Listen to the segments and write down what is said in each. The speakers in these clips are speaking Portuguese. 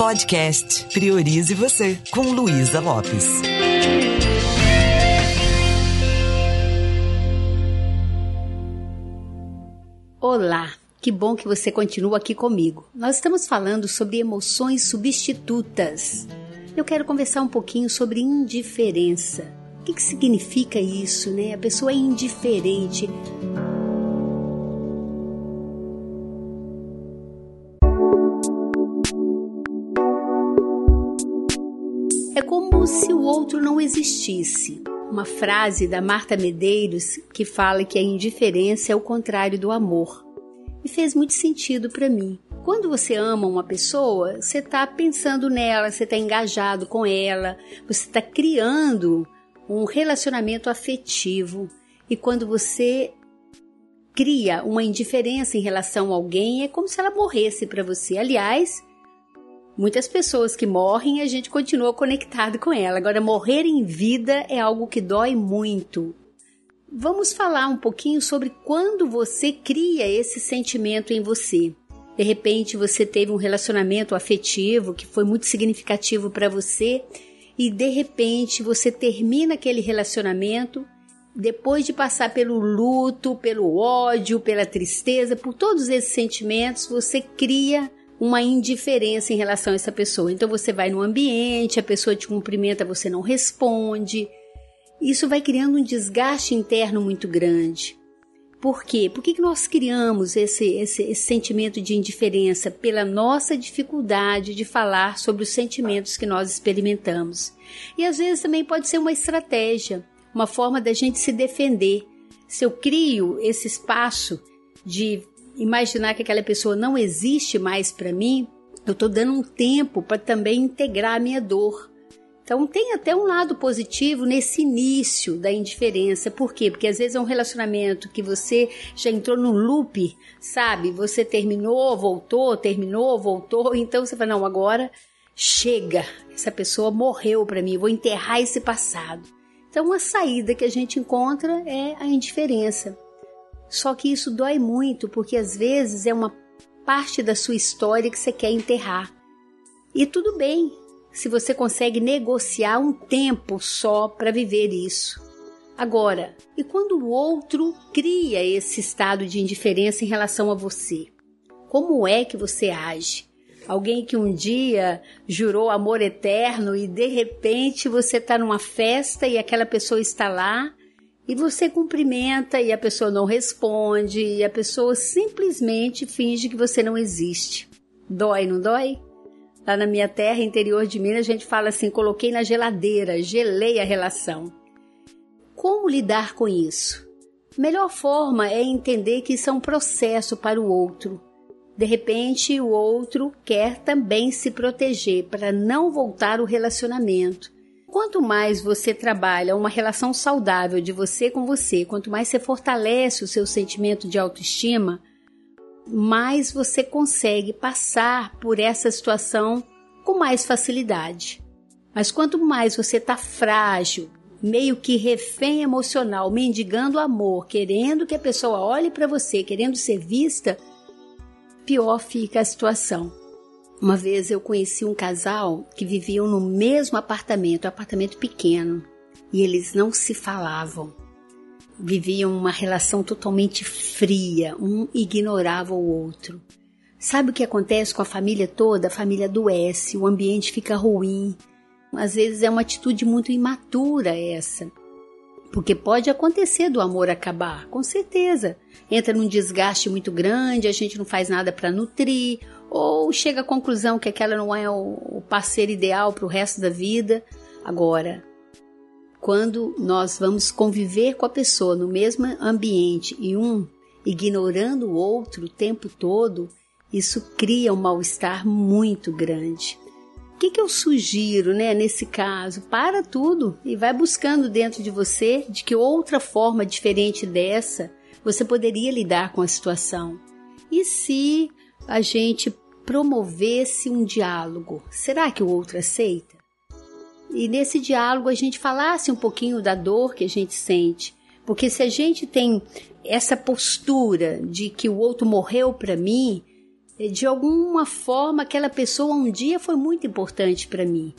Podcast Priorize Você, com Luísa Lopes. Olá, que bom que você continua aqui comigo. Nós estamos falando sobre emoções substitutas. Eu quero conversar um pouquinho sobre indiferença. O que, que significa isso, né? A pessoa é indiferente. É como se o outro não existisse. Uma frase da Marta Medeiros que fala que a indiferença é o contrário do amor. E fez muito sentido para mim. Quando você ama uma pessoa, você está pensando nela, você está engajado com ela, você está criando um relacionamento afetivo. E quando você cria uma indiferença em relação a alguém, é como se ela morresse para você. Aliás, muitas pessoas que morrem, a gente continua conectado com ela. Agora, morrer em vida é algo que dói muito. Vamos falar um pouquinho sobre quando você cria esse sentimento em você. De repente, você teve um relacionamento afetivo que foi muito significativo para você e de repente você termina aquele relacionamento depois de passar pelo luto, pelo ódio, pela tristeza, por todos esses sentimentos, você cria uma indiferença em relação a essa pessoa. Então você vai no ambiente, a pessoa te cumprimenta, você não responde. Isso vai criando um desgaste interno muito grande. Por quê? Por que, que nós criamos esse, esse, esse sentimento de indiferença? Pela nossa dificuldade de falar sobre os sentimentos que nós experimentamos. E às vezes também pode ser uma estratégia, uma forma da gente se defender. Se eu crio esse espaço de imaginar que aquela pessoa não existe mais para mim, eu estou dando um tempo para também integrar a minha dor. Então tem até um lado positivo nesse início da indiferença. Por quê? Porque às vezes é um relacionamento que você já entrou no loop, sabe? Você terminou, voltou, terminou, voltou. Então você fala, não, agora chega. Essa pessoa morreu para mim, vou enterrar esse passado. Então a saída que a gente encontra é a indiferença. Só que isso dói muito, porque às vezes é uma parte da sua história que você quer enterrar. E tudo bem, se você consegue negociar um tempo só para viver isso. Agora, e quando o outro cria esse estado de indiferença em relação a você? Como é que você age? Alguém que um dia jurou amor eterno e de repente você está numa festa e aquela pessoa está lá e você cumprimenta e a pessoa não responde e a pessoa simplesmente finge que você não existe. Dói, não dói? Lá na minha terra, interior de Minas, a gente fala assim: coloquei na geladeira, gelei a relação. Como lidar com isso? Melhor forma é entender que isso é um processo para o outro. De repente, o outro quer também se proteger para não voltar o relacionamento. Quanto mais você trabalha uma relação saudável de você com você, quanto mais você fortalece o seu sentimento de autoestima, mais você consegue passar por essa situação com mais facilidade. Mas quanto mais você está frágil, meio que refém emocional, mendigando amor, querendo que a pessoa olhe para você, querendo ser vista, pior fica a situação. Uma vez eu conheci um casal que viviam no mesmo apartamento, um apartamento pequeno, e eles não se falavam viviam uma relação totalmente fria, um ignorava o outro. Sabe o que acontece com a família toda? A família adoece, o ambiente fica ruim. Às vezes é uma atitude muito imatura essa. Porque pode acontecer do amor acabar, com certeza. Entra num desgaste muito grande, a gente não faz nada para nutrir, ou chega à conclusão que aquela não é o parceiro ideal para o resto da vida. Agora, quando nós vamos conviver com a pessoa no mesmo ambiente e um ignorando o outro o tempo todo, isso cria um mal-estar muito grande. O que, que eu sugiro, né, nesse caso? Para tudo e vai buscando dentro de você de que outra forma diferente dessa você poderia lidar com a situação. E se a gente promovesse um diálogo, será que o outro aceita? e nesse diálogo a gente falasse um pouquinho da dor que a gente sente. Porque se a gente tem essa postura de que o outro morreu para mim, de alguma forma aquela pessoa um dia foi muito importante para mim.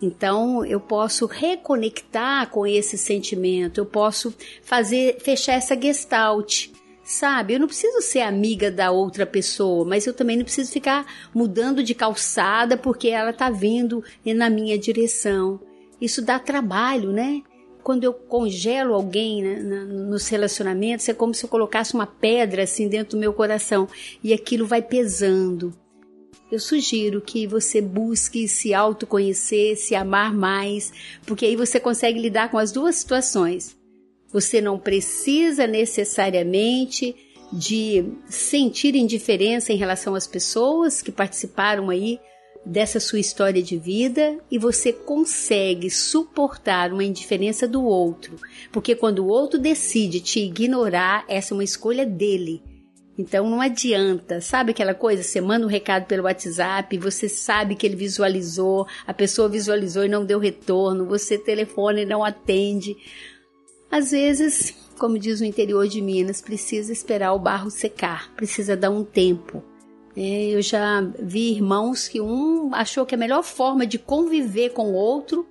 Então eu posso reconectar com esse sentimento, eu posso fazer fechar essa gestalt, sabe? Eu não preciso ser amiga da outra pessoa, mas eu também não preciso ficar mudando de calçada porque ela tá vindo na minha direção. Isso dá trabalho, né? Quando eu congelo alguém né, nos relacionamentos, é como se eu colocasse uma pedra assim dentro do meu coração e aquilo vai pesando eu sugiro que você busque se autoconhecer, se amar mais, porque aí você consegue lidar com as duas situações. Você não precisa necessariamente de sentir indiferença em relação às pessoas que participaram aí dessa sua história de vida e você consegue suportar uma indiferença do outro, porque quando o outro decide te ignorar, essa é uma escolha dele. Então não adianta, sabe aquela coisa? Você manda um recado pelo WhatsApp, você sabe que ele visualizou, a pessoa visualizou e não deu retorno, você telefona e não atende. Às vezes, como diz o interior de Minas, precisa esperar o barro secar, precisa dar um tempo. É, eu já vi irmãos que um achou que a melhor forma de conviver com o outro,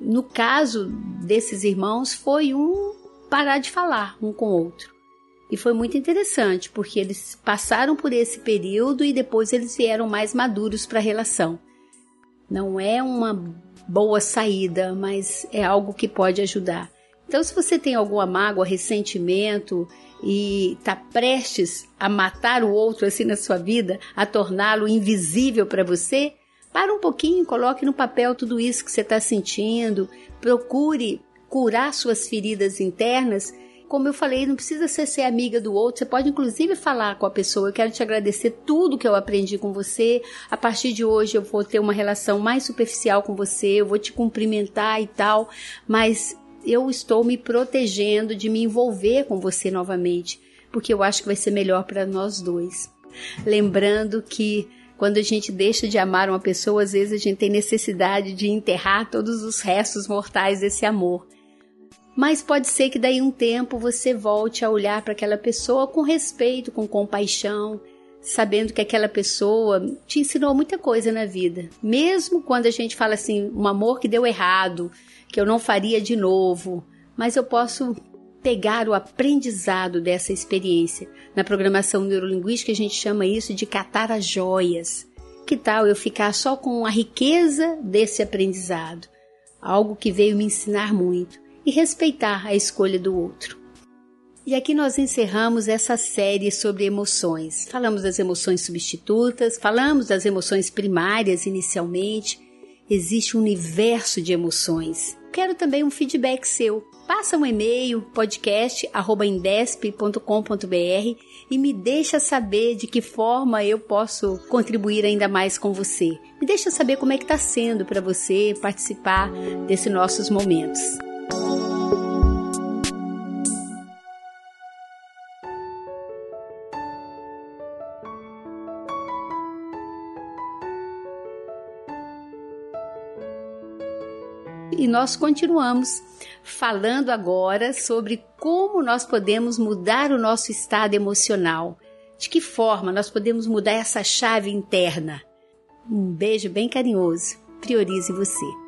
no caso desses irmãos, foi um parar de falar um com o outro. E foi muito interessante, porque eles passaram por esse período e depois eles vieram mais maduros para a relação. Não é uma boa saída, mas é algo que pode ajudar. Então, se você tem alguma mágoa, ressentimento e está prestes a matar o outro assim na sua vida, a torná-lo invisível para você, para um pouquinho, coloque no papel tudo isso que você está sentindo, procure curar suas feridas internas. Como eu falei, não precisa ser, ser amiga do outro, você pode inclusive falar com a pessoa. Eu quero te agradecer tudo que eu aprendi com você. A partir de hoje eu vou ter uma relação mais superficial com você, eu vou te cumprimentar e tal, mas eu estou me protegendo de me envolver com você novamente, porque eu acho que vai ser melhor para nós dois. Lembrando que quando a gente deixa de amar uma pessoa, às vezes a gente tem necessidade de enterrar todos os restos mortais desse amor. Mas pode ser que daí um tempo você volte a olhar para aquela pessoa com respeito, com compaixão, sabendo que aquela pessoa te ensinou muita coisa na vida. Mesmo quando a gente fala assim, um amor que deu errado, que eu não faria de novo, mas eu posso pegar o aprendizado dessa experiência. Na programação neurolinguística a gente chama isso de catar as joias. Que tal eu ficar só com a riqueza desse aprendizado? Algo que veio me ensinar muito e respeitar a escolha do outro. E aqui nós encerramos essa série sobre emoções. Falamos das emoções substitutas, falamos das emoções primárias inicialmente. Existe um universo de emoções. Quero também um feedback seu. Passa um e-mail podcast@indesp.com.br e me deixa saber de que forma eu posso contribuir ainda mais com você. Me deixa saber como é que está sendo para você participar desses nossos momentos. Nós continuamos falando agora sobre como nós podemos mudar o nosso estado emocional. De que forma nós podemos mudar essa chave interna? Um beijo bem carinhoso. Priorize você.